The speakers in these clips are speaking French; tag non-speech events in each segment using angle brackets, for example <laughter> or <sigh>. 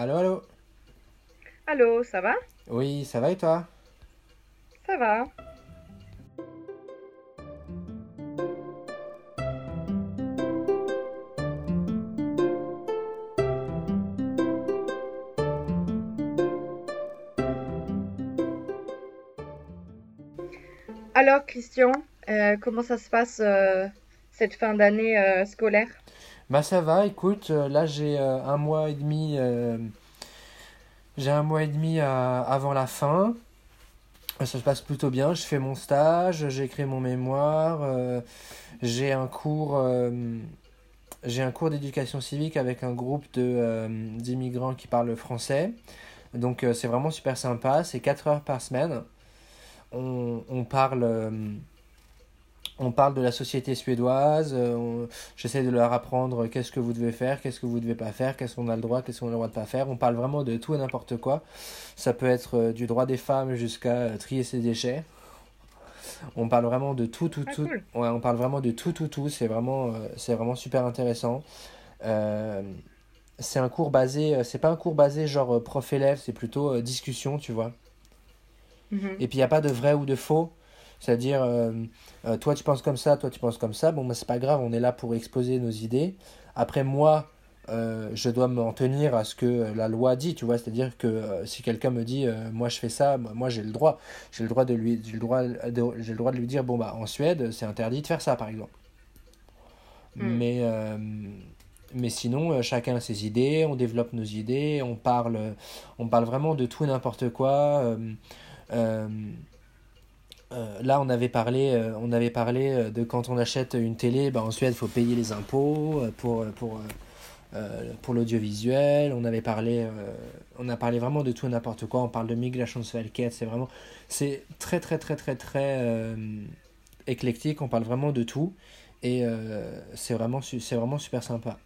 Allô, allô Allô, ça va? Oui, ça va et toi? Ça va. Alors, Christian, euh, comment ça se passe euh, cette fin d'année euh, scolaire? Bah ça va, écoute, euh, là j'ai euh, un mois et demi, euh, j'ai un mois et demi à- avant la fin. Ça se passe plutôt bien, je fais mon stage, j'ai écrit mon mémoire, j'ai un cours, j'ai un cours d'éducation civique avec un groupe de, d'immigrants qui parlent français. Donc c'est vraiment super sympa, c'est 4 heures par semaine. On, on parle, on parle de la société suédoise, euh, j'essaie de leur apprendre qu'est-ce que vous devez faire, qu'est-ce que vous devez pas faire, qu'est-ce qu'on a le droit, qu'est-ce qu'on a le droit de pas faire. On parle vraiment de tout et n'importe quoi. Ça peut être euh, du droit des femmes jusqu'à euh, trier ses déchets. On parle vraiment de tout, tout, Ah, tout. Ouais, on parle vraiment de tout, tout, tout. C'est vraiment, c'est vraiment super intéressant. C'est un cours basé, c'est pas un cours basé genre prof-élève, c'est plutôt discussion, tu vois. Mhm. Et puis il n'y a pas de vrai ou de faux. C'est-à-dire, euh, euh, toi tu penses comme ça, toi tu penses comme ça. Bon, bah, c'est pas grave, on est là pour exposer nos idées. Après, moi, euh, je dois m'en tenir à ce que la loi dit, tu vois. C'est-à-dire que euh, si quelqu'un me dit, euh, moi je fais ça, moi moi, j'ai le droit. J'ai le droit de lui, j'ai le droit de, j'ai le droit de lui dire, bon, bah en Suède, c'est interdit de faire ça, par exemple. Mm. Mais, mais sinon, chacun a ses idées, on développe nos idées, on parle, on parle vraiment de tout et n'importe quoi. Euh, là, on avait parlé, euh, on avait parlé euh, de quand on achète une télé, bah, en Suède, il faut payer les impôts pour, pour, euh, pour l'audiovisuel. On avait parlé, on a parlé vraiment de tout et n'importe quoi. On parle de Migrationsverket, c'est vraiment, c'est très très très très très éclectique. On parle vraiment de tout et c'est vraiment, c'est vraiment super sympa.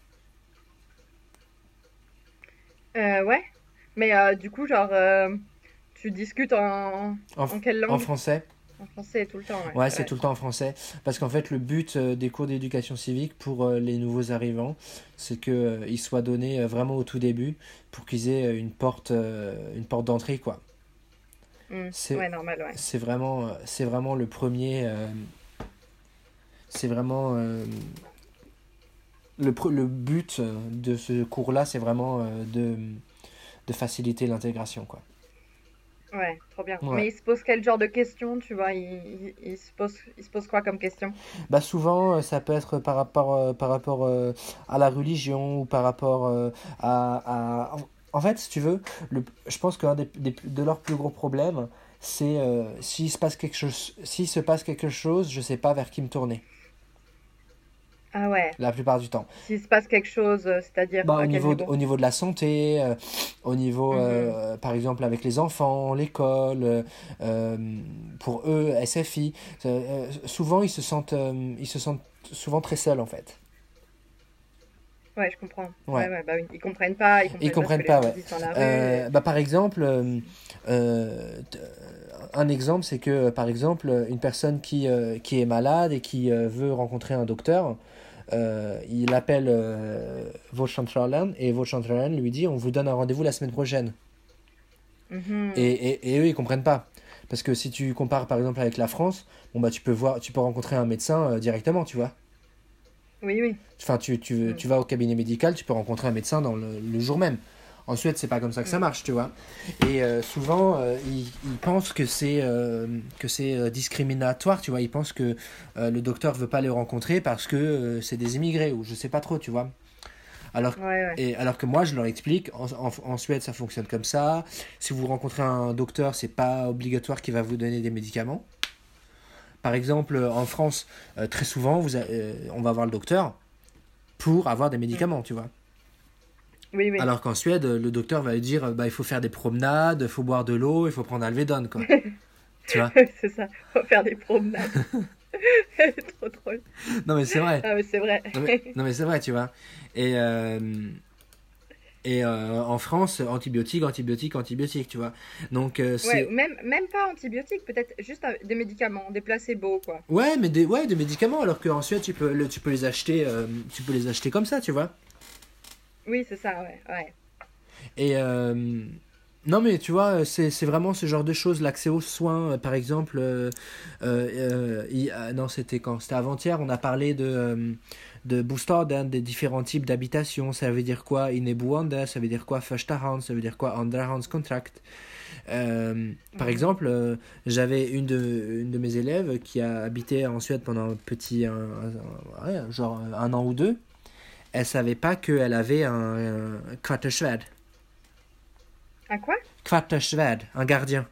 Euh, ouais. Mais du coup, genre, tu discutes en... En, en quelle en langue? français. En français tout le temps, ouais. Ouais, c'est Ouais. tout le temps en français. Parce qu'en fait, le but euh, des cours d'éducation civique pour euh, les nouveaux arrivants, c'est que euh, soient donnés vraiment au tout début pour qu'ils aient une porte, une porte d'entrée, quoi. Mm. C'est, Ouais, normal, ouais. c'est vraiment, c'est vraiment le premier. euh, c'est vraiment euh, le, but de ce cours-là, c'est vraiment euh, de, de faciliter l'intégration, quoi. Ouais, trop bien. Ouais. Mais il se pose quel genre de questions, tu vois? Il, il, il se pose, il se pose quoi comme question? Bah souvent, euh, ça peut être par rapport, euh, par rapport euh, à la religion ou par rapport euh, à, à... En fait, si tu veux, le... je pense qu'un des, des- de leurs plus gros problèmes, c'est s'il se passe quelque chose, s'il se passe quelque chose, je sais pas vers qui me tourner, Ah ouais. la plupart du temps. S'il se passe quelque chose, euh, c'est-à-dire Bah, au niveau, au niveau de la santé, euh, au niveau, Mhm. euh, par exemple, avec les enfants, l'école, euh, pour eux, SFI, souvent ils se sentent, ils se sentent souvent très seuls en fait. Ouais, je comprends. Ouais. Ouais, ouais, bah. Ils comprennent pas, ils Ils comprennent comprennent pas pas, ouais. bah, par exemple, un exemple, c'est que, par exemple, une personne qui, qui est malade et qui veut rencontrer un docteur, euh, il appelle euh, et Vårdcentralen lui dit on vous donne un rendez-vous la semaine prochaine. Mhm. Et, et, et eux, ils comprennent pas. Parce que si tu compares, par exemple, avec la France, bon, bah, tu peux voir, tu peux rencontrer un médecin euh, directement, tu vois. Oui, oui. Enfin, tu, tu, tu vas au cabinet médical, tu peux rencontrer un médecin dans le, le jour même. En Suède, c'est pas comme ça que ça Mm. marche, tu vois. Et euh, souvent, euh, ils, ils pensent que c'est euh, que c'est discriminatoire, tu vois. Ils pensent que le docteur veut pas les rencontrer parce que c'est des immigrés ou je sais pas trop, tu vois. Alors, Ouais, ouais. et, alors que moi, je leur explique, en, en, en Suède, ça fonctionne comme ça. Si vous rencontrez un docteur, c'est pas obligatoire qu'il va vous donner des médicaments. Par exemple, en France, très souvent, vous a- on va voir le docteur pour avoir des médicaments, tu vois. Oui, oui. Alors qu'en Suède, le docteur va lui dire, bah, il faut faire des promenades, il faut boire de l'eau, il faut prendre Alvedon, quoi. <laughs> tu vois C'est ça. Faut faire des promenades. <laughs> Trop drôle. Non, mais c'est vrai. Ah, mais c'est vrai. Non, mais, c'est vrai, tu vois. Et, euh, et euh, en France, antibiotiques, antibiotiques, antibiotiques, tu vois. Donc, euh. Ouais, même, même pas antibiotiques, peut-être juste des médicaments, des placebos, quoi. Ouais, mais des, ouais, des médicaments, alors qu'en Suède, tu peux, le- tu peux les acheter, euh, tu peux les acheter comme ça, tu vois. Oui, c'est ça, ouais. ouais. Et euh, non, mais tu vois, c'est vraiment ce genre de choses. L'accès aux soins, euh, par exemple. euh, il- non, c'était quand? C'était avant-hier, on a parlé de, de bostaden, des différents types d'habitations. Ça veut dire quoi? Ineboende, ça veut dire quoi? Förstahands, ça veut dire quoi? Andrahandskontrakt. Euh, par exemple, euh, j'avais une de, une de mes élèves qui a habité en Suède pendant un petit, un, un- ouais, genre un an ou deux. Elle savait pas qu'elle avait un, un. Un quoi? Kvartersvärd, un gardien.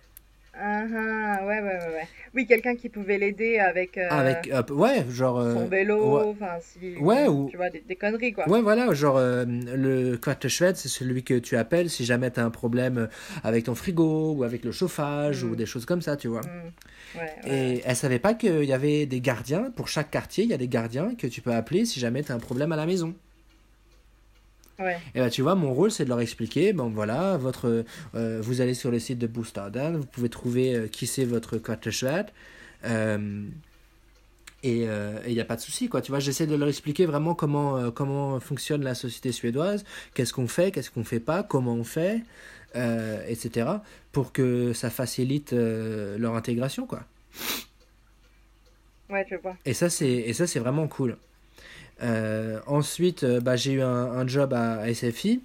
Ah, ah, ouais, ouais, ouais, ouais. Oui, quelqu'un qui pouvait l'aider avec euh, Avec, euh, ouais, genre, euh, son vélo, ouais, enfin, si, ouais, ou, tu vois, des, des conneries, quoi. ouais, voilà, genre, euh, le kvartersvärd, c'est celui que tu appelles si jamais tu as un problème avec ton frigo ou avec le chauffage ou Mm, des choses comme ça, tu vois. mm. Ouais, ouais, Et ouais. elle savait pas qu'il y avait des gardiens, pour chaque quartier, il y a des gardiens que tu peux appeler si jamais tu as un problème à la maison. Ouais. Et bah, tu vois, mon rôle, c'est de leur expliquer, bon voilà, votre, euh, vous allez sur le site de Boostadan, vous pouvez trouver euh, qui c'est votre Kvartersvärd, euh, et il n'y a pas de souci, quoi. Tu vois, j'essaie de leur expliquer vraiment comment, euh, comment fonctionne la société suédoise, qu'est-ce qu'on fait, qu'est-ce qu'on fait pas, comment on fait, euh, etc., pour que ça facilite euh, leur intégration, quoi. Ouais, je vois. Et ça, c'est, et ça, c'est vraiment cool. Euh, ensuite, euh, bah, j'ai eu un, un job à, à SFI.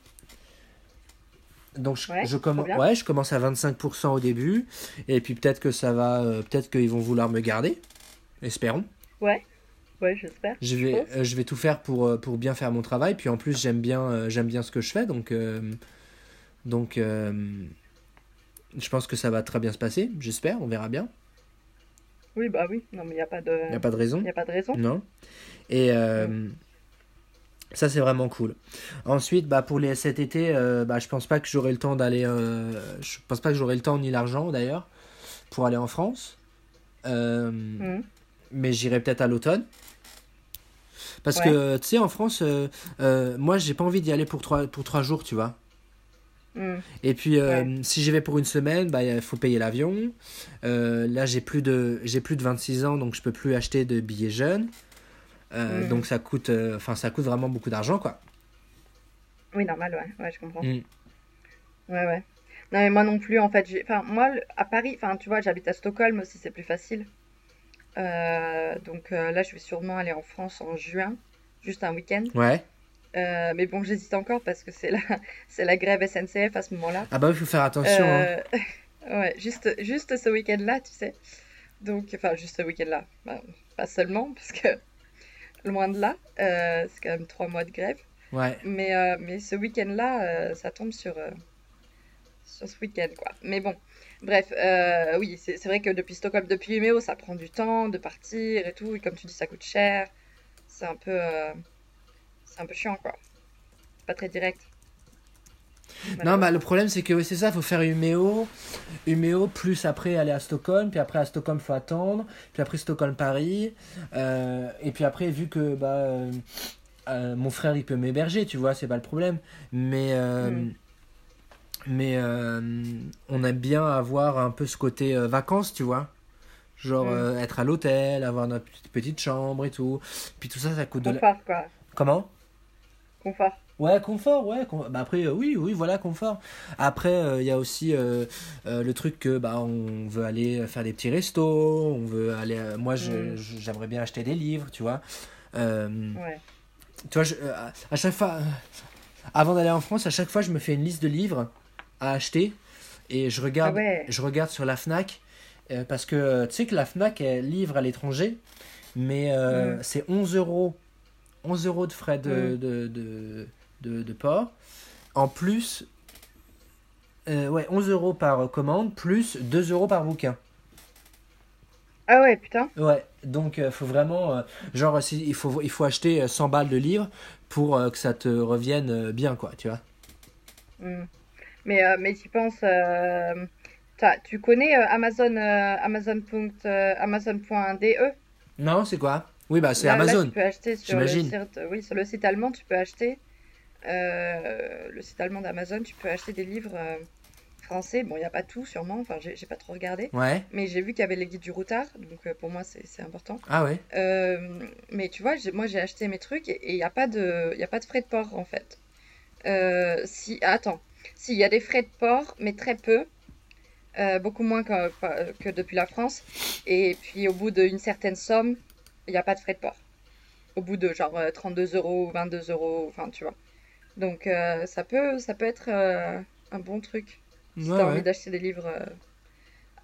Donc je, Ouais, je, ouais, je commence à 25% au début. Et puis peut-être que ça va, euh, peut-être qu'ils vont vouloir me garder. Espérons. Ouais, ouais, j'espère, Je vais, euh, je vais tout faire pour, pour bien faire mon travail. Puis en plus, j'aime bien, euh, j'aime bien ce que je fais. Donc, euh, donc je pense que ça va très bien se passer. J'espère, on verra bien. Oui, bah oui, non, mais il n'y a pas de, Il n'y a pas de raison. y a pas de raison. Non. Et euh, ça, c'est vraiment cool. Ensuite, bah, pour les, cet été, euh, bah, je pense pas que j'aurai le temps d'aller. euh, je pense pas que j'aurai le temps ni l'argent d'ailleurs pour aller en France. Mm. mais j'irai peut-être à l'automne. Parce Ouais. que, tu sais, en France, moi, j'ai pas envie d'y aller pour trois, pour trois jours, tu vois. Mm. Et puis, euh, Ouais. si j'y vais pour une semaine, bah, il faut payer l'avion. Euh, là, j'ai plus de, j'ai plus de 26 ans, donc je peux plus acheter de billets jeunes. Euh, Mm. Donc, ça coûte, enfin, ça coûte vraiment beaucoup d'argent, quoi. Oui, normal, ouais, ouais, je comprends. Mm. Ouais, ouais. Non, mais moi non plus, en fait, j'ai, enfin, moi, à Paris, enfin, tu vois, j'habite à Stockholm aussi, c'est plus facile. Donc là, je vais sûrement aller en France en juin, juste un week-end. Ouais. Euh, mais bon, j'hésite encore parce que c'est la, <laughs> c'est la grève SNCF à ce moment-là. Ah bah, il faut faire attention, hein. Euh, <laughs> ouais, juste, juste ce week-end-là, tu sais. Donc, enfin, juste ce week-end-là. Ben, pas seulement, parce que <laughs> loin de là, euh, c'est quand même trois mois de grève. Ouais. Mais, mais ce week-end-là, ça tombe sur, sur ce week-end, quoi. Mais bon, bref, oui, c'est vrai que depuis Stockholm, depuis Umeå, ça prend du temps de partir et tout. Et comme tu dis, ça coûte cher. C'est un peu, c'est un peu chiant, quoi. C'est pas très direct, Non, bah, le problème, c'est que oui, c'est ça, il faut faire Umeå, Umeå, plus après aller à Stockholm, puis après à Stockholm, faut attendre, puis après Stockholm-Paris, euh, et puis après, vu que bah, euh, euh, mon frère, il peut m'héberger, tu vois, c'est pas le problème, mais, Hmm. mais on aime bien avoir un peu ce côté vacances, tu vois. Genre euh, être à l'hôtel, avoir notre petite, chambre et tout. Puis tout ça, ça coûte de quoi. Comment? Confort. Ouais, confort, ouais. Bah après, euh, oui, oui, voilà, confort. Après, euh, il y a aussi euh, le truc que bah on veut aller faire des petits restos, on veut aller. moi, Mm. j'aimerais bien acheter des livres, tu vois. Ouais. tu vois, je- à chaque fois, avant d'aller en France, à chaque fois, je me fais une liste de livres à acheter et je Ah regarde, ouais. je regarde sur la Fnac parce que tu sais que la Fnac elle livre à l'étranger, mais Mm. c'est 11 euros, 11 euros de frais de, de, de, de, de port. En plus, euh, ouais, 11 euros par commande, plus 2 euros par bouquin. Ah ouais, putain. Ouais, donc il faut vraiment, euh, genre, si- il faut, il faut acheter euh, 100 balles de livres pour euh, que ça te revienne euh, bien, quoi, tu vois. Hmm. Mais, euh, mais tu penses, euh, tu connais euh, Amazon, euh, Amazon. point- euh, Amazon.de? Non, c'est quoi? Oui, bah c'est Là, là, Amazon, tu peux acheter sur le j'imagine. site, oui, sur le site allemand, tu peux acheter, euh, le site allemand d'Amazon, tu peux acheter des livres euh, français. Bon, il n'y a pas tout, sûrement, enfin, j'ai pas trop regardé, Ouais. mais j'ai vu qu'il y avait les guides du routard, donc euh, pour moi, c'est important. Ah ouais. Mais tu vois, moi, j'ai acheté mes trucs et il n'y a pas de, il y a pas de frais de port, en fait. Si, attends, Si, il y a des frais de port, mais très peu. Beaucoup moins que, que depuis la France. Et puis au bout d'une certaine somme, il n'y a pas de frais de port. Au bout de genre euh, 32 euros, 22 euros, enfin tu vois. Donc euh, ça peut, ça peut être euh, un bon truc. Si Ouais, t'as ouais. envie d'acheter des livres. euh.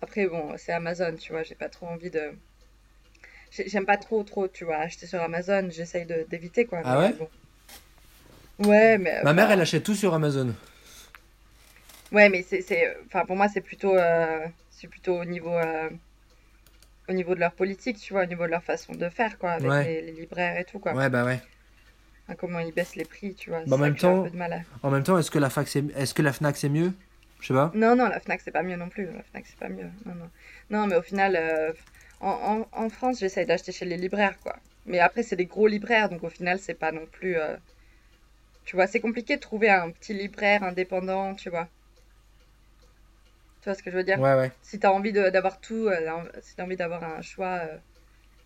Après, bon, c'est Amazon, tu vois, j'ai pas trop envie de. j'ai- J'aime pas trop, trop, tu vois, acheter sur Amazon, j'essaye de- d'éviter, quoi. Ah ouais? Bon. Ouais, mais. Ma mère, enfin, elle achète tout sur Amazon. Ouais, mais c'est, c'est, enfin, pour moi, c'est plutôt, euh, c'est plutôt au niveau, euh, au niveau de leur politique, tu vois, au niveau de leur façon de faire, quoi, avec Ouais. les, les libraires et tout, quoi. Ouais, bah ouais. Enfin, comment ils baissent les prix, tu vois. Bah, en même temps- à- En même temps, est-ce que la fac, c'est, est-ce que la Fnac c'est mieux? Je sais pas. Non, non, la Fnac, c'est pas mieux non plus. La Fnac, c'est pas mieux. Non, non. Non, mais au final, euh, en, en, en France, j'essaye d'acheter chez les libraires, quoi. Mais après, c'est des gros libraires, donc au final, c'est pas non plus. euh, Tu vois, c'est compliqué de trouver un petit libraire indépendant, tu vois. Tu vois ce que je veux dire? Ouais, ouais. Si t'as envie de- d'avoir tout, euh, si t'as envie d'avoir un choix, euh,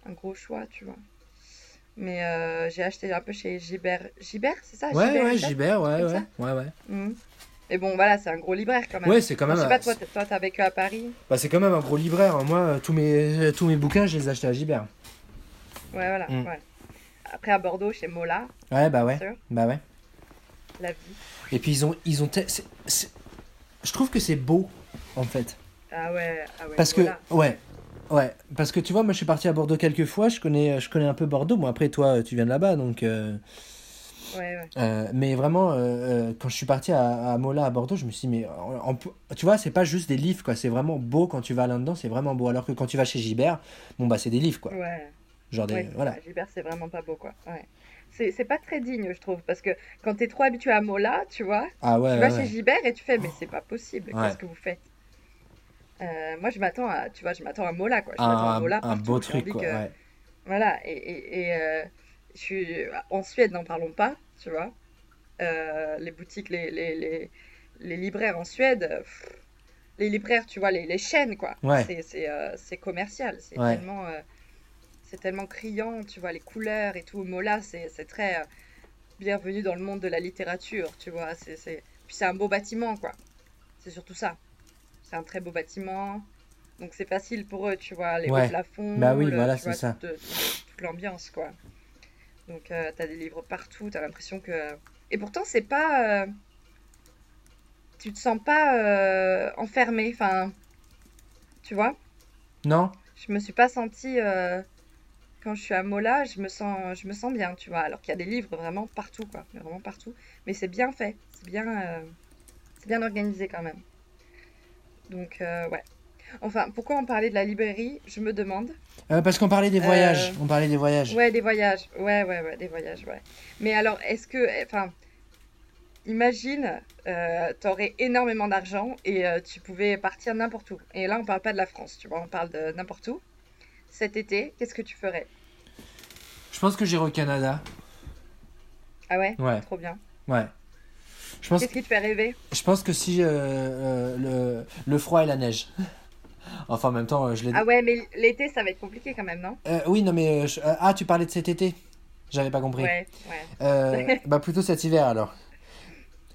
un gros choix, tu vois. Mais euh, j'ai acheté un peu chez Gibert. Gibert, c'est ça? Ouais, Gibert ouais, Gibert, ouais, ouais. Ouais, ouais. Mhm. Mais bon, voilà, c'est un gros libraire quand même. Ouais, c'est quand Enfin, même. je sais pas, toi, t'as vécu à Paris? Bah, c'est quand même un gros libraire. hein. Moi, tous mes, tous mes bouquins, je les ai achetés à Gibert. Ouais, voilà. Mm. ouais. Après, à Bordeaux, chez Mola, Ouais, bah ouais. sûr, Bah ouais. la vie. Et puis ils ont, ils ont, te- je trouve que c'est beau en fait, Ah ouais, ah ouais, parce que, ouais, ouais, parce que tu vois, moi je suis parti à Bordeaux quelques fois, je connais, je connais un peu Bordeaux. Bon après toi, tu viens de là-bas, donc, euh, Ouais, ouais. euh, mais vraiment, euh, quand je suis parti à, à Mola à Bordeaux, je me suis dit, mais en- en- tu vois, c'est pas juste des livres quoi, c'est vraiment beau quand tu vas là-dedans, c'est vraiment beau. Alors que quand tu vas chez Gibert, bon bah c'est des livres quoi, Ouais, genre des, ouais, voilà. ça, Gilbert, c'est vraiment pas beau, quoi. Ouais. C'est pas très digne, je trouve, parce que quand t'es trop habitué à Mola, tu vois, Ah ouais, tu ouais, vas chez ouais. Gilbert et tu fais, mais c'est pas possible, qu'est-ce que vous faites? Euh, moi, je m'attends à, tu vois, je m'attends à Mola, quoi. Je Un, à Mola un beau truc quoi, que- ouais. Voilà, et, et, et, euh, je suis en Suède, n'en parlons pas, tu vois. Euh, les boutiques, les, les, les, les libraires en Suède, pff, les libraires, tu vois, les, chaînes, quoi. Ouais. C'est, commercial, c'est Ouais. tellement, c'est tellement criant, tu vois, les couleurs et tout. Mola, c'est, très bienvenue dans le monde de la littérature, tu vois. C'est, c'est... Puis c'est un beau bâtiment, quoi. C'est surtout ça. C'est un très beau bâtiment. Donc c'est facile pour eux, tu vois, les Ouais. hauts plafonds, Bah oui, le- voilà, c'est ça. toute, toute- l'ambiance, quoi. Donc euh, t'as des livres partout, t'as l'impression que... Et pourtant, c'est pas... euh, Tu te sens pas euh, enfermé, enfin... Tu vois? Non? Je me suis pas sentie... euh, Quand je suis à Mola, je me sens, je me sens bien, tu vois. Alors qu'il y a des livres vraiment partout, quoi. Mais Vraiment partout. Mais c'est bien fait. C'est bien, euh, c'est bien organisé quand même. Donc, euh, ouais. Enfin, pourquoi on parlait de la librairie? Je me demande. Euh, parce qu'on parlait des Euh, voyages, on parlait des voyages. Ouais, des voyages. Ouais, ouais, ouais, des voyages, ouais. Mais alors, est-ce que, enfin, imagine, euh, t'aurais énormément d'argent et euh, tu pouvais partir n'importe où. Et là, on parle pas de la France, tu vois, on parle de n'importe où. Cet été, qu'est-ce que tu ferais? Je pense que j'irai au Canada. Ah ouais? Ouais. Trop bien. Ouais. Je pense, Qu'est-ce qui te fait rêver? je pense que si euh, euh, le, le froid et la neige. <laughs> Enfin, en même temps, euh, je l'ai Ah ouais, mais l'été, ça va être compliqué quand même, non? Euh, oui, non, mais. je- ah, tu parlais de cet été J'avais pas compris. Ouais, ouais. Euh, <laughs> bah, plutôt cet hiver alors.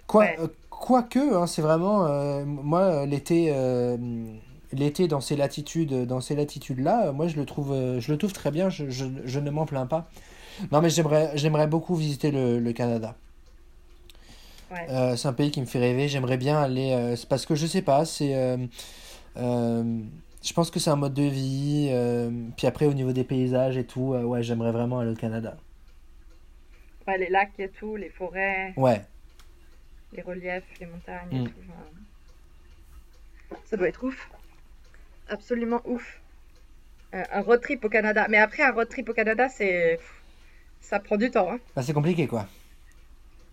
Quoi, Ouais. euh, quoique, hein, c'est vraiment. moi, l'été. L'été dans ces latitudes, dans ces latitudes-là, moi je le trouve, je le trouve très bien. Je, je, je ne m'en plains pas. Non, mais j'aimerais, j'aimerais beaucoup visiter le, le Canada. Ouais. Euh, c'est un pays qui me fait rêver. J'aimerais bien aller. euh, c'est parce que je sais pas. C'est. euh, je pense que c'est un mode de vie. puis après, au niveau des paysages et tout, ouais, j'aimerais vraiment aller au Canada. Ouais, les lacs et tout, les forêts, Ouais. les reliefs, les montagnes et Mm. tout. Ça doit être ouf. Absolument ouf. Un road trip au Canada. Mais après, un road trip au Canada, c'est... Ça prend du temps, hein. Bah, c'est compliqué quoi.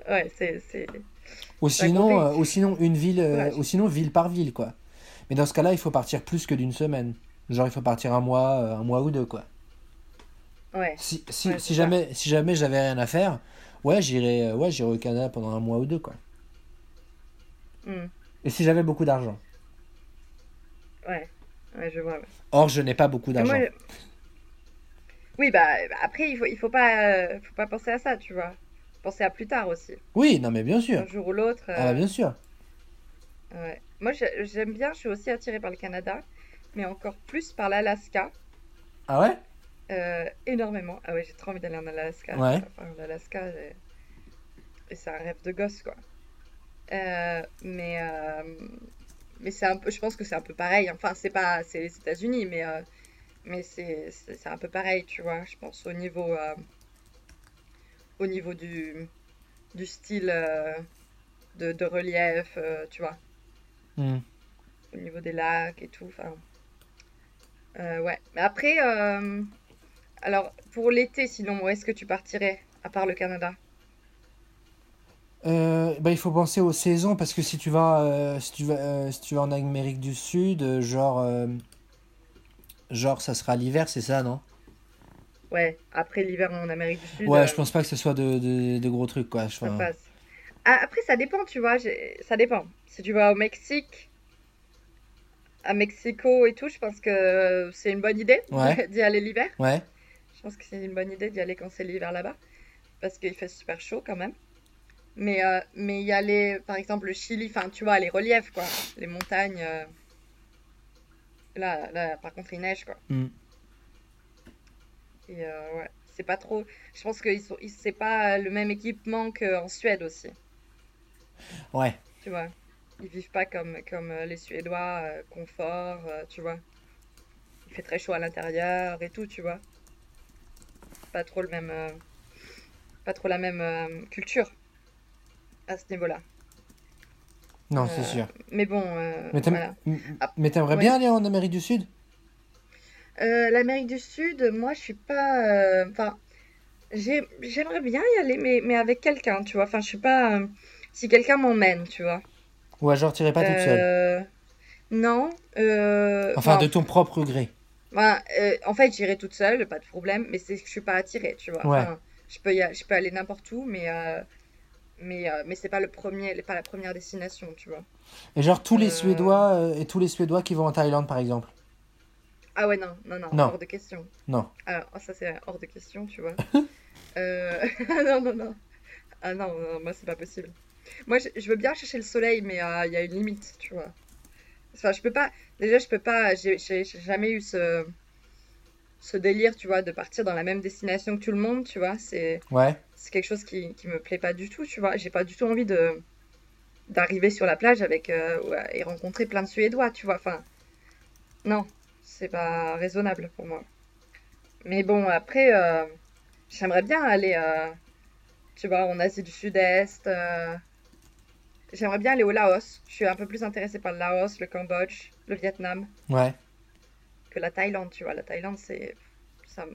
Ouais, c'est... Ou sinon, euh, ou sinon une ville, euh, Ouais. ou sinon ville par ville quoi. Mais dans ce cas-là, il faut partir plus que d'une semaine. Genre, il faut partir un mois, euh, un mois ou deux quoi. Ouais. Si, si, Ouais, si c'est jamais, si jamais j'avais rien à faire, ouais, j'irais, ouais, j'irais au Canada pendant un mois ou deux quoi. Mm. Et si j'avais beaucoup d'argent. Ouais. Ouais, je vois. Or, je n'ai pas beaucoup d'argent. Oui, bah après, il faut, il faut pas, faut pas penser à ça, tu vois. Penser à plus tard aussi. Oui, non mais bien sûr. Un jour ou l'autre. Ah bah euh, bien sûr. Ouais. Moi, j'ai- j'aime bien, je suis aussi attirée par le Canada, mais encore plus par l'Alaska. Ah ouais? Euh, énormément. Ah ouais, j'ai trop envie d'aller en Alaska. Ouais. Enfin, l'Alaska, c'est un rêve de gosse, quoi. Euh, mais mais c'est un peu, je pense que c'est un peu pareil. Enfin, c'est pas, c'est les États-Unis, mais mais c'est un peu pareil, tu vois. Je pense au niveau au niveau du du style euh, de, de relief, euh, tu vois, Hmm. au niveau des lacs et tout. Enfin, euh, ouais. Mais après, euh, alors pour l'été, sinon, où est-ce que tu partirais à part le Canada? Euh, bah, il faut penser aux saisons parce que si tu vas, euh, si tu vas, euh, si tu vas en Amérique du Sud, euh, genre, euh, genre ça sera l'hiver, c'est ça, non? Ouais, après l'hiver en Amérique du Sud, Ouais, euh, je pense pas que ce soit de, de, de gros trucs, quoi. Je- ça enfin, passe. Ah, après, ça dépend, tu vois, ça dépend. Si tu vas au Mexique, à Mexico et tout, je pense que c'est une bonne idée Ouais, <laughs> d'y aller l'hiver. ouais, Je pense que c'est une bonne idée d'y aller quand c'est l'hiver là-bas, parce qu'il fait super chaud quand même. Mais, euh, mais y aller, par exemple, le Chili, enfin, tu vois, les reliefs, quoi, les montagnes, euh, là, là, par contre, il neige, quoi. hmm, Et euh, ouais, c'est pas trop. Je pense que sont, c'est pas le même équipement qu'en Suède aussi. ouais, Tu vois, ils vivent pas comme, comme euh, les Suédois, euh, confort, euh, tu vois. Il fait très chaud à l'intérieur et tout, tu vois. Pas trop le même, euh, pas trop la même culture à ce niveau-là. non, c'est sûr. mais bon, Mais voilà. Ah, t'aimerais ouais. bien aller en Amérique du Sud? Euh, l'Amérique du Sud, moi, je suis pas. euh, Enfin, j'ai, j'aimerais bien y aller, mais, mais avec quelqu'un, tu vois. Enfin, je suis pas. euh, si quelqu'un m'emmène, tu vois. Ouais, genre t'irais pas toute seule. Non. Enfin, de ton propre gré. Voilà, en fait, j'irai toute seule, pas de problème, mais c'est que je suis pas attirée, tu vois. Ouais, Enfin, je peux y a- je peux aller n'importe où, mais mais euh, mais c'est pas le premier, pas la première destination, tu vois. et genre tous les Euh, Suédois euh, et tous les Suédois qui vont en Thaïlande, par exemple. Ah ouais, non, non, non, Non, hors de question. non. Alors, ça c'est hors de question, tu vois. <laughs> Euh, <laughs> non, non, non. Ah non, non, moi c'est pas possible. Moi, je, veux bien chercher le soleil, mais euh, il y a une limite, tu vois. Enfin, je peux pas. Déjà, je peux pas. J'ai jamais eu ce ce délire, tu vois, de partir dans la même destination que tout le monde, tu vois. C'est Ouais, c'est quelque chose qui, qui me plaît pas du tout, tu vois. J'ai pas du tout envie de d'arriver sur la plage avec euh, et rencontrer plein de Suédois, tu vois. Enfin, non, c'est pas raisonnable pour moi. Mais bon, après, euh, j'aimerais bien aller, euh, tu vois, en Asie du Sud-Est. euh, J'aimerais bien aller au Laos. Je suis un peu plus intéressée par le Laos, le Cambodge, le Vietnam ouais. que la Thaïlande, tu vois. La Thaïlande, c'est... ça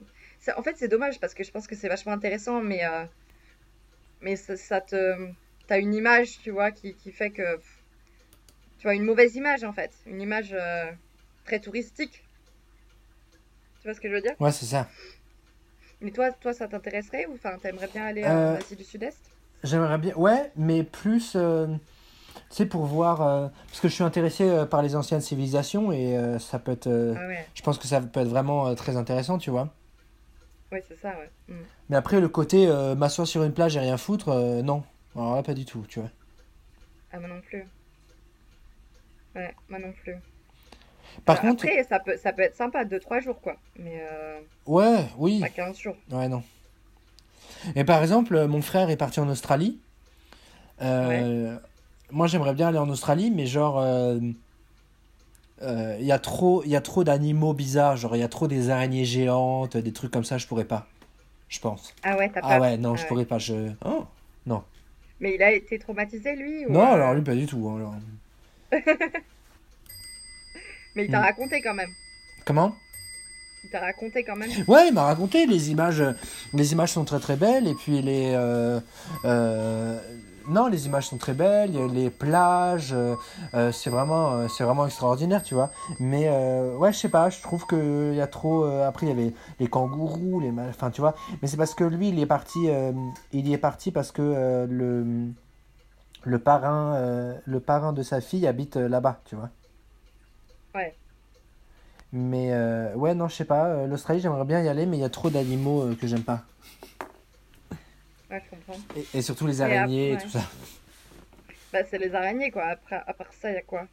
En fait, c'est dommage parce que je pense que c'est vachement intéressant, mais, mais ça, ça te... T'as une image, tu vois, qui, qui fait que... Tu vois, une mauvaise image, en fait. Une image très touristique. Tu vois ce que je veux dire? Ouais, c'est ça. Mais toi, toi, ça t'intéresserait ou enfin, t'aimerais bien aller Euh, en Asie du Sud-Est? j'aimerais bien. Ouais, mais plus. euh, tu sais, pour voir. euh, parce que je suis intéressé euh, par les anciennes civilisations et euh, ça peut être. Ah ouais, je pense que ça peut être vraiment très intéressant, tu vois. ouais, c'est ça, ouais. Mm. Mais après, le côté m'asseoir sur une plage et rien foutre, non. Alors là, pas du tout, tu vois. Ah, moi non plus. Ouais, moi non plus. Par Euh, contre, après, ça peut, ça peut être sympa, deux trois jours, quoi. Mais euh, ouais, oui. pas 15 jours. Ouais, non. Et par exemple, mon frère est parti en Australie. Ouais. Euh, moi, j'aimerais bien aller en Australie, mais genre, euh, euh, il y a trop, il y a trop d'animaux bizarres. Genre, il y a trop des araignées géantes, des trucs comme ça, je pourrais pas. Je pense. Ah ouais, t'as Ah peur. ouais, non, Ah je ouais. pourrais pas. Je... Oh, non. Mais il a été traumatisé, lui, ou Non, alors lui, pas du tout. hein, alors. <laughs> Mais il t'a Mm. raconté quand même. Comment? Il t'a raconté quand même. Ouais, il m'a raconté les images. Les images sont très très belles et puis les. euh, euh, non, les images sont très belles. Les plages, euh, c'est vraiment, c'est vraiment extraordinaire, tu vois. Mais ouais, je sais pas. Je trouve que il y a trop. après, il y avait les kangourous, les, enfin, tu vois. Mais c'est parce que lui, il est parti. il y est parti parce que le le parrain, le parrain de sa fille habite là-bas, tu vois. Ouais. Mais euh, ouais, non, je sais pas. euh, L'Australie, j'aimerais bien y aller, mais il y a trop d'animaux euh, que j'aime pas. Ouais, je comprends. Et, et surtout les Et araignées et ouais. tout ça. Bah, c'est les araignées, quoi. Après, à part ça, il y a quoi?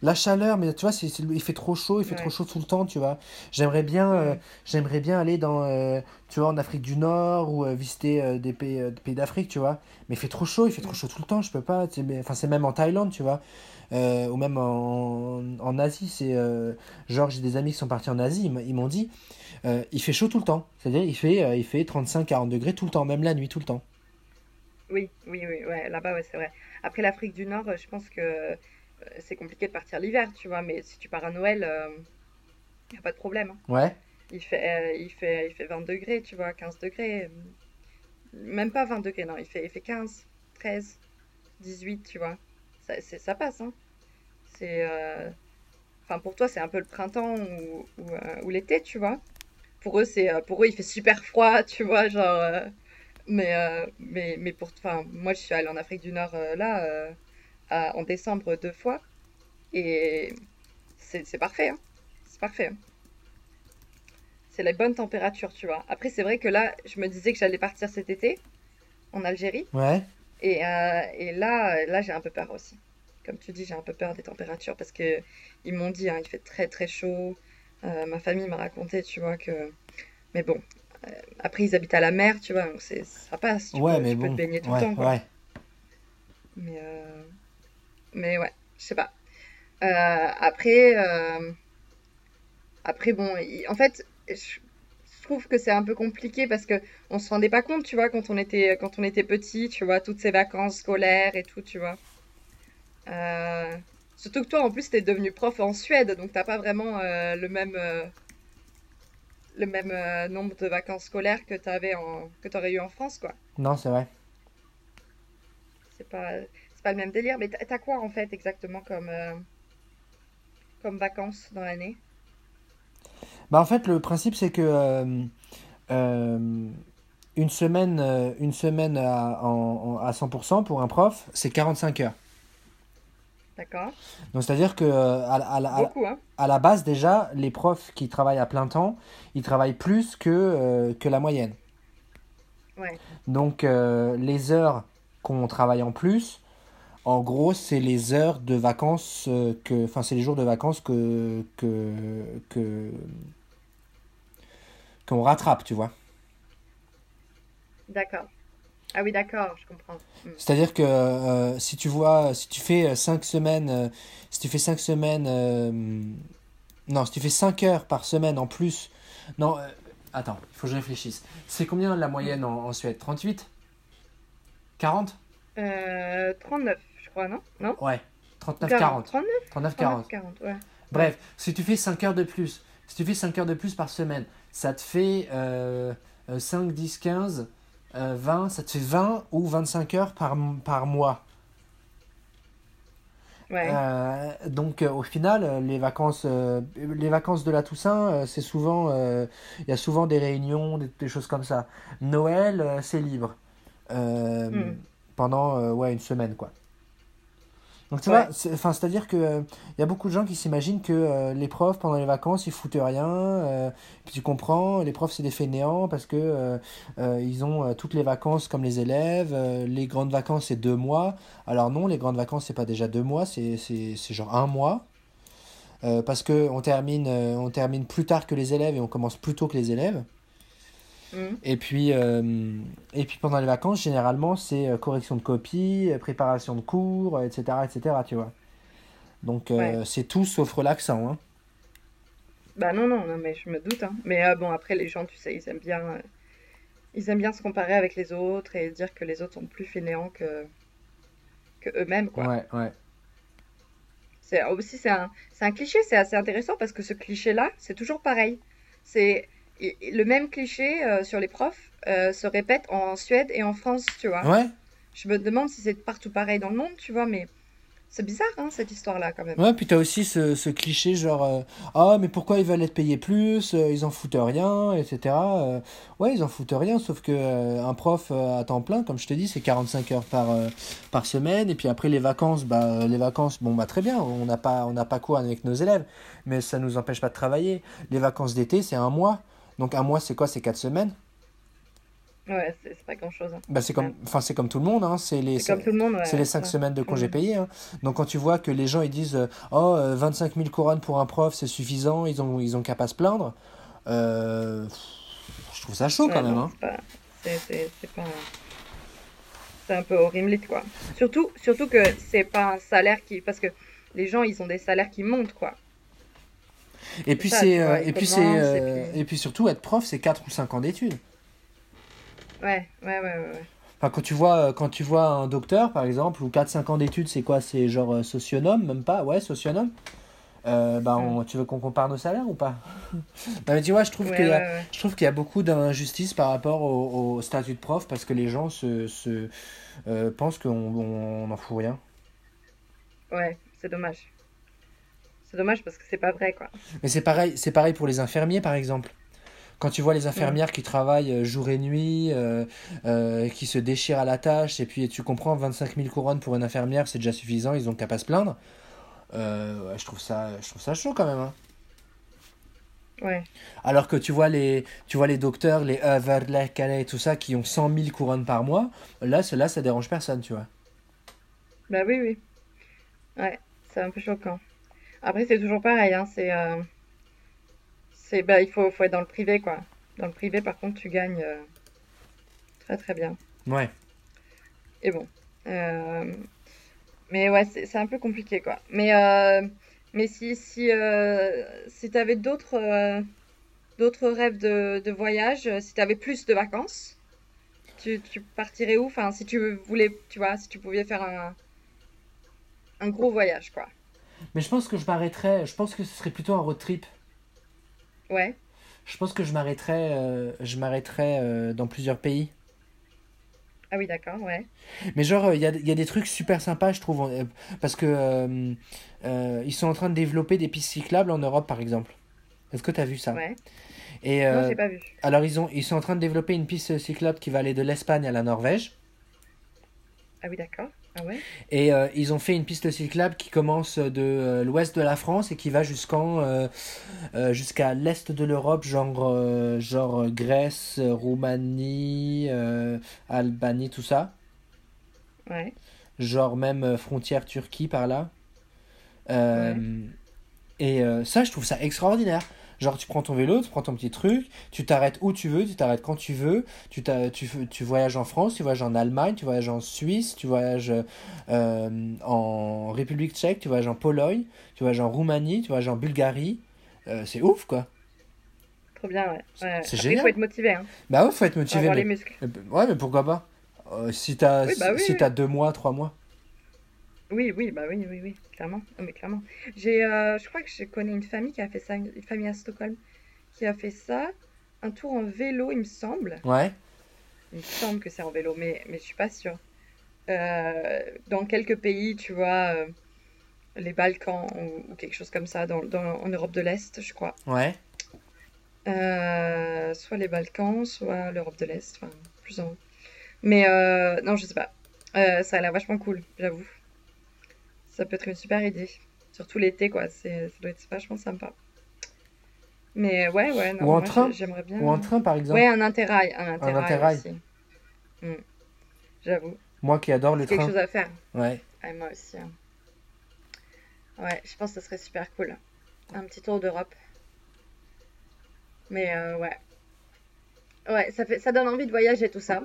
La chaleur, mais tu vois, c'est, c'est- il fait trop chaud, il fait trop chaud tout le temps, tu vois. J'aimerais bien, euh, j'aimerais bien aller dans, euh, tu vois, en Afrique du Nord ou euh, visiter des pays, des pays d'Afrique, tu vois. Mais il fait trop chaud, il fait trop Mm. chaud tout le temps, je peux pas. Enfin, c'est même en Thaïlande, tu vois. Euh, ou même en, en Asie, c'est euh, genre j'ai des amis qui sont partis en Asie, ils m'ont dit, euh, il fait chaud tout le temps. C'est-à-dire, il fait, euh, il fait 35-40 degrés tout le temps, même la nuit, tout le temps. Oui, oui, oui, ouais, là-bas, ouais, c'est vrai. Après l'Afrique du Nord, euh, je pense que euh, c'est compliqué de partir l'hiver, tu vois, mais si tu pars à Noël, il n'y a pas de problème. hein. Ouais, Il fait, euh, il fait, il fait 20 degrés, tu vois, 15 degrés. euh, Même pas 20 degrés, non, il fait, il fait 15, 13, 18, tu vois. Ça, passe, hein. C'est, euh, pour toi, c'est un peu le printemps ou, euh, l'été, tu vois. Pour eux, c'est, euh, pour eux, il fait super froid, <laughs> tu vois, genre. Mais, mais, mais pour, enfin, moi, je suis allée en Afrique du Nord, là, en décembre deux fois, et c'est, c'est parfait, hein. C'est parfait. hein. C'est la bonne température, tu vois. Après, c'est vrai que là, je me disais que j'allais partir cet été en Algérie. ouais. Et, euh, et là, là j'ai un peu peur aussi. Comme tu dis, j'ai un peu peur des températures parce que ils m'ont dit, hein, il fait très très chaud. Euh, ma famille m'a raconté, tu vois, que... Mais bon, euh, après, ils habitent à la mer, tu vois, donc c'est, ça passe. Tu Ouais, peux, mais tu peux te bon. baigner tout le temps, quoi. ouais. Mais, euh, mais ouais, je sais pas. Euh, après, euh, après, bon, il- en fait, je trouve que c'est un peu compliqué parce que on se rendait pas compte, tu vois, quand on était, quand on était petit, tu vois, toutes ces vacances scolaires et tout, tu vois. Euh, surtout que toi, en plus, t'es devenu prof en Suède, donc t'as pas vraiment euh, le même, euh, le même nombre de vacances scolaires que t'avais en, que t'aurais eu en France, quoi. Non, c'est vrai. C'est pas, c'est pas le même délire. Mais t'as quoi en fait exactement comme, comme vacances dans l'année? Bah, en fait, le principe, c'est que euh, euh, une semaine, euh, une semaine à, en- en- à 100% pour un prof, c'est 45 heures. D'accord? Donc, c'est-à-dire que euh, à, la- à la- à la Beaucoup, hein? à la base, déjà, les profs qui travaillent à plein temps, ils travaillent plus que, euh, que la moyenne. Ouais, Donc, euh, les heures qu'on travaille en plus, en gros, c'est les heures de vacances euh, que, enfin, c'est les jours de vacances que, que, que, qu'on rattrape, tu vois. d'accord. Ah oui, d'accord, je comprends. Hmm. C'est-à-dire que euh, si tu vois, si tu fais euh, cinq semaines, euh, si tu fais cinq semaines, euh, non, si tu fais 5 heures par semaine en plus, non, euh, attends, il faut que je réfléchisse. C'est combien la moyenne en, en Suède? 38? 40? Euh, 39, je crois, non? Non? Ouais, 39, 40. 40. 39? 39, 39, 40. 40, ouais. Ouais. Bref, si tu fais 5 heures de plus, si tu fais 5 heures de plus par semaine, ça te fait euh, euh, 5, 10, 15, euh, 20, ça te fait 20 ou 25 heures par, par mois. Ouais. Euh, donc euh, au final, euh, les vacances, euh, les vacances de la Toussaint, c'est souvent, il y a souvent des réunions, des, des choses comme ça. Noël, c'est libre Hmm. pendant ouais une semaine quoi. Donc tu Ouais. vois, c'est-à-dire que euh, il y a beaucoup de gens qui s'imaginent que euh, les profs pendant les vacances ils foutent rien. euh, puis tu comprends, les profs c'est des fainéants parce que euh, euh, ils ont euh, toutes les vacances comme les élèves. euh, les grandes vacances c'est deux mois. Alors non, les grandes vacances c'est pas déjà deux mois, c'est c'est c'est genre un mois. Euh, parce que on termine euh, on termine plus tard que les élèves et on commence plus tôt que les élèves. Et puis, euh, et puis pendant les vacances, généralement, c'est euh, correction de copies, euh, préparation de cours, etc., etc., tu vois. Donc, euh, Ouais. c'est tout sauf relaxant, hein. Bah non, non, non, mais je me doute, hein. Mais euh, bon, après, les gens, tu sais, ils aiment bien, euh, ils aiment bien se comparer avec les autres et dire que les autres sont plus fainéants que, que eux-mêmes, quoi. Ouais, ouais. C'est aussi c'est un c'est un cliché, c'est assez intéressant parce que ce cliché-là, c'est toujours pareil. C'est le même cliché euh, sur les profs euh, se répète en Suède et en France, tu vois. Ouais, Je me demande si c'est partout pareil dans le monde, tu vois, mais c'est bizarre, hein, cette histoire-là, quand même. ouais, puis t'as aussi ce, ce cliché genre, euh, ah, mais pourquoi ils veulent être payés plus, ils en foutent rien, etc. Ouais, ils en foutent rien, sauf que un prof à temps plein, comme je te dis, c'est 45 heures par, par semaine, et puis après les vacances, bah, les vacances, bon, bah, très bien, on n'a pas, on n'a pas cours avec nos élèves, mais ça nous empêche pas de travailler. Les vacances d'été, c'est un mois, donc un mois, c'est quoi? C'est quatre semaines? Ouais, c'est pas grand-chose. hein. Bah, c'est comme, Ouais. enfin, c'est comme tout le monde, hein. C'est les, C'est comme tout le monde, ouais. c'est les 5 ouais. semaines de congés Mm. payés. hein. Donc quand tu vois que les gens ils disent euh, oh euh, 25 000 couronnes pour un prof c'est suffisant, ils ont ils ont qu'à pas se plaindre. euh, je trouve ça chaud quand même. Hein. pas... C'est un peu horrible, quoi. Surtout, surtout que c'est pas un salaire qui... Parce que les gens, ils ont des salaires qui montent, quoi. Et puis c'est euh, et puis c'est et euh, puis- et puis surtout être prof c'est 4 ou 5 ans d'études. Ouais, ouais, ouais, ouais. Enfin quand tu vois euh, quand tu vois un docteur par exemple ou 4 5 ans d'études c'est quoi? C'est genre socionome même pas? Ouais socionome. Euh, bah on- tu veux qu'on compare nos salaires ou pas? Non <laughs> mais tu vois je trouve Ouais, qu'il y a ouais, ouais. Je trouve qu'il y a beaucoup d'injustice par rapport au, au statut de prof parce que les gens se, se euh, pensent qu'on on n'en fout rien. Ouais, c'est dommage. C'est dommage parce que c'est pas vrai, quoi. Mais c'est pareil, c'est pareil pour les infirmiers par exemple. Quand tu vois les infirmières qui travaillent euh, jour et nuit, euh, euh, qui se déchirent à la tâche, et puis tu comprends, 25 000 couronnes pour une infirmière, c'est déjà suffisant, ils ont qu'à pas se plaindre. Euh, ouais, je trouve ça, je trouve ça chaud quand même. hein. Ouais, Alors que tu vois les, tu vois les docteurs, les Överläkare et tout ça, qui ont 100 000 couronnes par mois, là, cela, ça dérange personne, tu vois. bah oui, oui. Ouais, c'est un peu choquant. Après, c'est toujours pareil, hein. C'est... euh, c'est... Bah, il faut, faut être dans le privé, quoi. Dans le privé, par contre, tu gagnes euh, très, très bien. Ouais. Et bon. euh, Mais ouais, c'est c'est un peu compliqué, quoi. Mais, mais si, si, si tu avais d'autres d'autres rêves de, de voyage, si tu avais plus de vacances, tu, tu partirais où? Enfin, si tu voulais, tu vois, si tu pouvais faire un, un gros voyage, quoi. Mais je pense que je m'arrêterais, je pense que ce serait plutôt un road trip. Ouais, Je pense que je m'arrêterais, euh, je m'arrêterais euh, dans plusieurs pays. ah oui, d'accord, ouais. Mais genre, il y a, y a des trucs super sympas, je trouve, euh, parce que euh, euh, ils sont en train de développer des pistes cyclables en Europe, par exemple. Est-ce que tu as vu ça? Ouais. Et Non, euh, j'ai pas vu. alors ils ont, ils sont en train de développer une piste cyclable qui va aller de l'Espagne à la Norvège. Ah oui, d'accord. Ah ouais? Et euh, ils ont fait une piste cyclable qui commence de euh, l'ouest de la France et qui va jusqu'en euh, jusqu'à l'est de l'Europe, genre genre Grèce, Roumanie, Albanie, tout ça. Ouais. Genre même frontière Turquie par là. Euh, Et ça, je trouve ça extraordinaire. Genre, tu prends ton vélo, tu prends ton petit truc, tu t'arrêtes où tu veux, tu t'arrêtes quand tu veux, tu, tu, tu voyages en France, tu voyages en Allemagne, tu voyages en Suisse, tu voyages euh, en République tchèque, tu voyages en Pologne, tu voyages en Roumanie, tu voyages en Bulgarie. Euh, c'est ouf, quoi. Trop bien, ouais. C'est- Ouais. c'est Après, il génial. faut être motivé, hein. Bah ouais, faut être motivé. avoir Mais... les muscles. Ouais, mais pourquoi pas? Euh, si t'as Oui, bah oui, si oui. deux mois, trois mois. Oui, oui, bah oui, oui, oui, clairement. Non, mais clairement. J'ai, euh, je crois que je connais une famille qui a fait ça, une une famille à Stockholm, qui a fait ça, un tour en vélo, il me semble. Ouais. Il me semble que c'est en vélo, mais, mais je suis pas sûre. Euh, dans quelques pays, tu vois, euh, les Balkans ou, ou quelque chose comme ça, dans, dans- en Europe de l'Est, je crois. Ouais. Euh, soit les Balkans, soit l'Europe de l'Est, enfin, plus en haut. Mais euh, non, je sais pas. Euh, ça a l'air vachement cool, j'avoue. Ça peut être une super idée. Surtout l'été, quoi. C'est, ça doit être vachement sympa. Mais ouais, ouais, non, Ou en moi, train. j'ai- j'aimerais bien. Ou en train, par exemple. Ouais, un interrail, un interrail interrail. aussi. Hmm. J'avoue, Moi qui adore le quelque train. chose à faire. Ouais. Ouais, moi aussi. hein. Ouais, je pense que ce serait super cool. Un petit tour d'Europe. Mais euh, ouais. Ouais, ça fait, ça donne envie de voyager tout ça.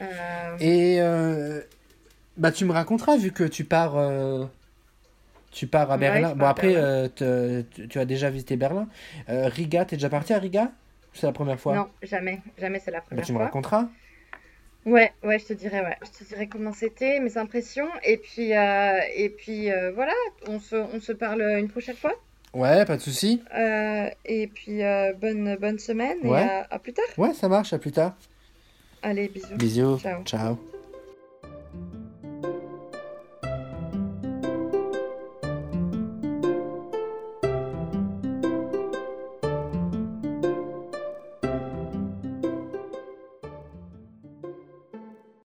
Euh, Et euh, bah tu me raconteras vu que tu pars euh, tu pars à Berlin. Bon après Berlin. euh, te- tu, tu as déjà visité Berlin. Euh, Riga, t'es déjà parti à Riga? C'est la première fois? Non, jamais, jamais c'est la Bah, première tu me fois. raconteras. Ouais, ouais, je te dirai, ouais, je te dirai comment c'était, mes impressions, et puis, et puis voilà, on se, on se parle une prochaine fois. Ouais, pas de souci. Et puis bonne, bonne semaine et à à plus tard. Ouais, ça marche. À plus tard. Allez, bisous. Bisous. Ciao. Ciao.